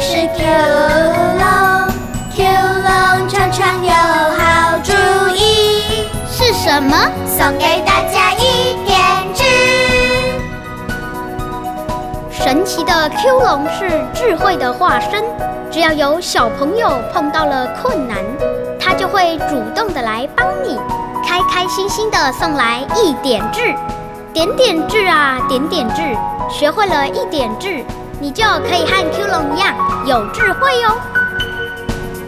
是 Q 龙，Q 龙常常有好主意，是什么？送给大家一点智。神奇的 Q 龙是智慧的化身，只要有小朋友碰到了困难，它就会主动的来帮你，开开心心的送来一点智。点点智啊，点点智，学会了一点智，你就可以和 Q 龙一样有智慧哦。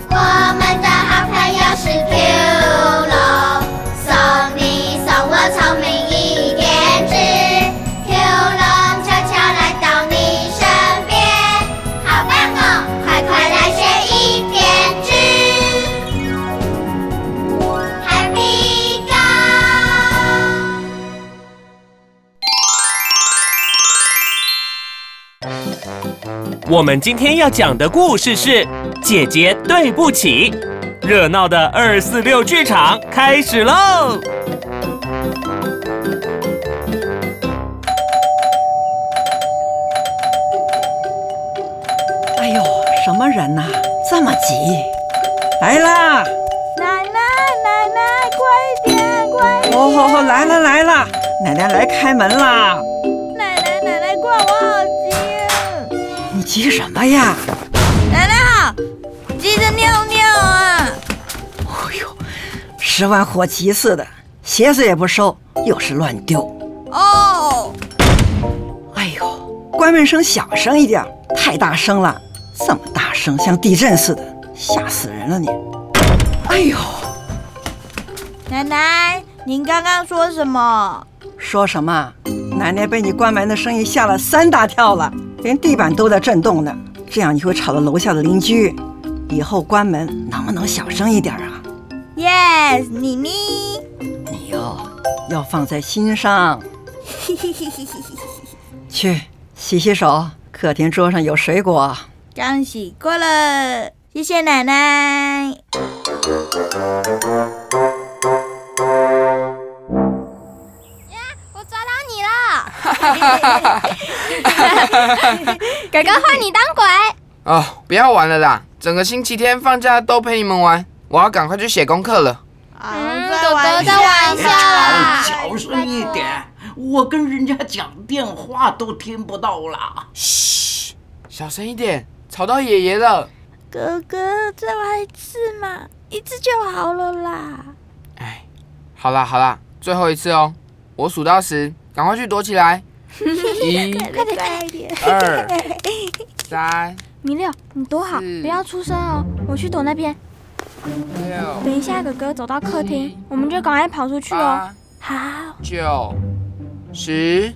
我们的好朋友是 Q 龙，送你送我聪明我们今天要讲的故事是《姐姐对不起》，热闹的二四六剧场开始喽！哎呦，什么人呐、这么急？来啦！奶奶，奶奶，快点，快点！哦，来了来了，奶奶来开门啦！急什么呀？奶奶好，急着尿尿啊！哎呦，十万火急似的，鞋子也不收，又是乱丢。哦，哎呦，关门声小声一点，太大声了，这么大声，像地震似的，吓死人了你！哎呦，奶奶，您刚刚说什么？说什么？奶奶被你关门的声音吓了三大跳了，连地板都在震动呢。这样你会吵到楼下的邻居。以后关门能不能小声一点啊？Yes，妮妮。你哟、要放在心上。去洗洗手，客厅桌上有水果。刚洗过了，谢谢奶奶。哥哥换你当鬼。哦，不要玩了啦！整个星期天放假都陪你们玩，我要赶快去写功课了。嗯，哥哥在玩笑啦。小声一点，我跟人家讲电话都听不到啦。嘘，小声一点，吵到爷爷了。哥哥，再玩一次嘛，一次就好了啦。哎，好啦好啦，最后一次哦，我数到十，赶快去躲起来。一、快点，快点。二、三、米六，你躲好，不要出声哦。我去躲那边。六、等一下，哥哥走到客厅，我们就赶快跑出去哦。好，九、十，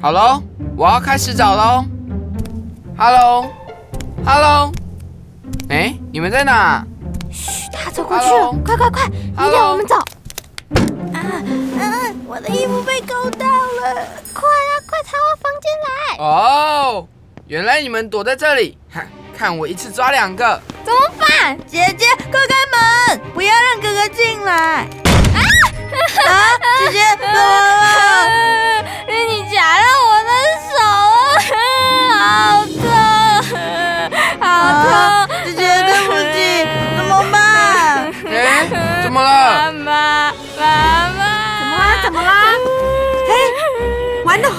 好喽，我要开始找喽。Hello，Hello，哎，你们在哪？嘘，他走过去了快快快，米 Hello 六，我们走。啊，嗯，我的衣服被勾到了。快朝我房间来！哦，原来你们躲在这里，哼，看我一次抓两个。怎么办？姐姐，快开门，不要让哥哥进来。啊！啊姐姐，怎么了？你夹了我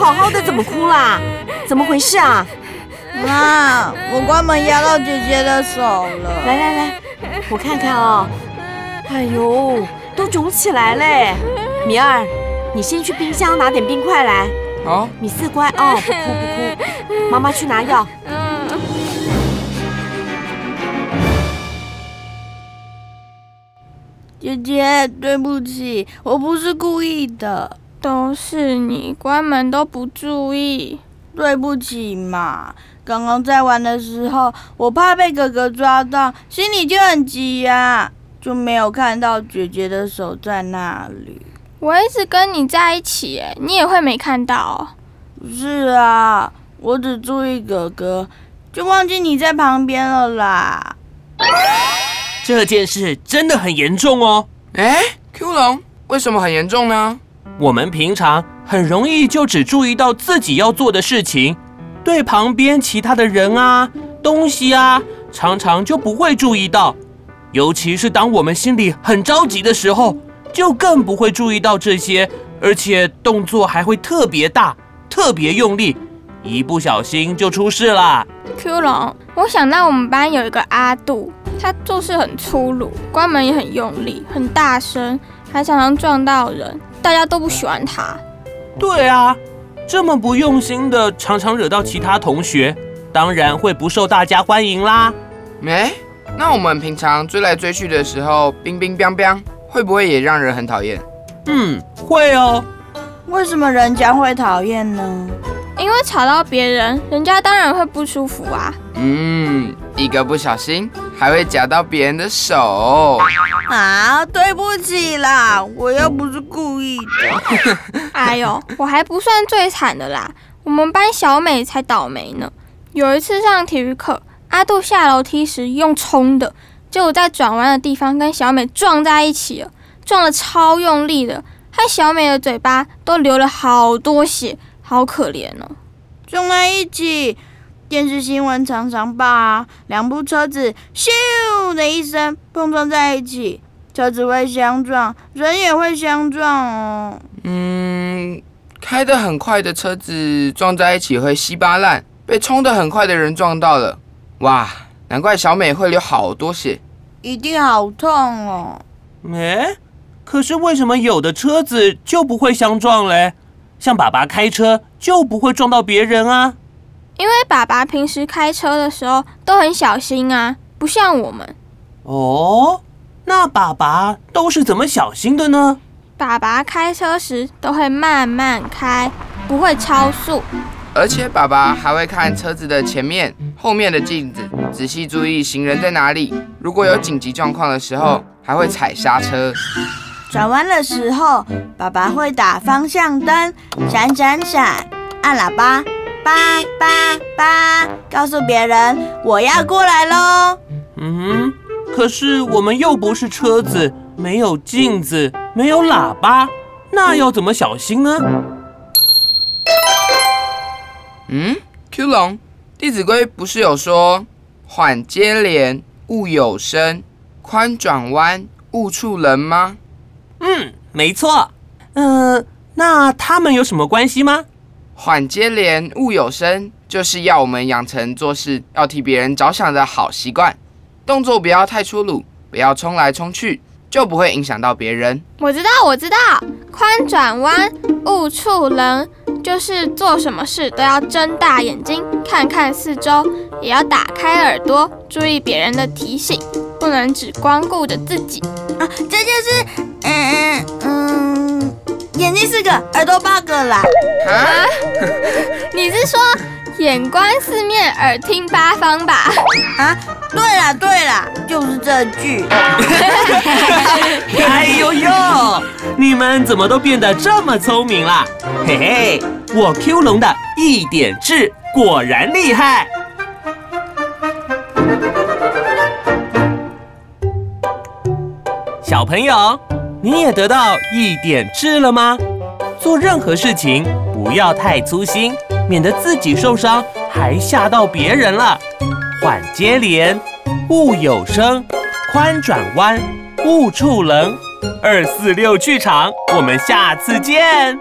好好的，怎么哭啦？怎么回事啊？妈，我关门压到姐姐的手了。来来来，我看看哦。哎呦，都肿起来嘞！米二，你先去冰箱拿点冰块来。好，米四乖哦，不哭不哭。妈妈去拿药。姐姐，对不起，我不是故意的，都是你关门都不注意。对不起嘛。刚刚在玩的时候，我怕被哥哥抓到，心里就很急呀、就没有看到姐姐的手在那里。我一直跟你在一起，哎，你也会没看到哦。是啊，我只注意哥哥，就忘记你在旁边了啦。这件事真的很严重哦。哎，Q 龙，为什么很严重呢？我们平常很容易就只注意到自己要做的事情，对旁边其他的人啊，东西啊，常常就不会注意到，尤其是当我们心里很着急的时候，就更不会注意到这些，而且动作还会特别大、特别用力，一不小心就出事了。Q 龙，我想到我们班有一个阿杜，他做事很粗鲁，关门也很用力，很大声，还常常撞到人，大家都不喜欢他。对啊，这么不用心的，常常惹到其他同学，当然会不受大家欢迎啦。没、那我们平常追来追去的时候，冰冰冰冰，会不会也让人很讨厌？嗯，会哦。为什么人家会讨厌呢？因为吵到别人，人家当然会不舒服啊。嗯，一个不小心还会夹到别人的手。啊，对不起啦，我又不是故意的。哎呦，我还不算最惨的啦，我们班小美才倒霉呢。有一次上体育课，阿杜下楼梯时用冲的，结果在转弯的地方跟小美撞在一起了，撞得超用力的，害小美的嘴巴都流了好多血，好可怜哦。撞在一起，电视新闻常常报啊，两部车子咻的一声碰撞在一起，车子会相撞，人也会相撞哦。嗯，开得很快的车子撞在一起会稀巴烂，被冲得很快的人撞到了，哇，难怪小美会流好多血。一定好痛哦！哎，可是为什么有的车子就不会相撞嘞？像爸爸开车就不会撞到别人啊？因为爸爸平时开车的时候都很小心啊，不像我们。哦，那爸爸都是怎么小心的呢？爸爸开车时都会慢慢开，不会超速。而且爸爸还会看车子的前面、后面的镜子，仔细注意行人在哪里。如果有紧急状况的时候，还会踩刹车。转弯的时候，爸爸会打方向灯，闪闪闪，按喇叭，叭叭叭，告诉别人我要过来喽。嗯，可是我们又不是车子，没有镜子，没有喇叭，那要怎么小心呢？嗯，Q 龙，《弟子规》不是有说“缓接连，勿有声；宽转弯，勿触人”吗？嗯，没错。嗯、那他们有什么关系吗？缓接连，勿有声，就是要我们养成做事要替别人着想的好习惯，动作不要太粗鲁，不要冲来冲去，就不会影响到别人。我知道，我知道，宽转弯，勿触人，就是做什么事都要睁大眼睛看看四周，也要打开耳朵注意别人的提醒，不能只光顾着自己。啊，这就是，嗯嗯，眼睛四个，耳朵 bug 啦。啊，你是说眼观四面，耳听八方吧？啊，对啦对啦，就是这句。哎呦呦，你们怎么都变得这么聪明啦？嘿嘿，我 Q 龙的一点智果然厉害。小朋友，你也得到一点智了吗？做任何事情不要太粗心，免得自己受伤还吓到别人了。缓接连，勿有声；宽转弯，勿触棱。二四六剧场，我们下次见。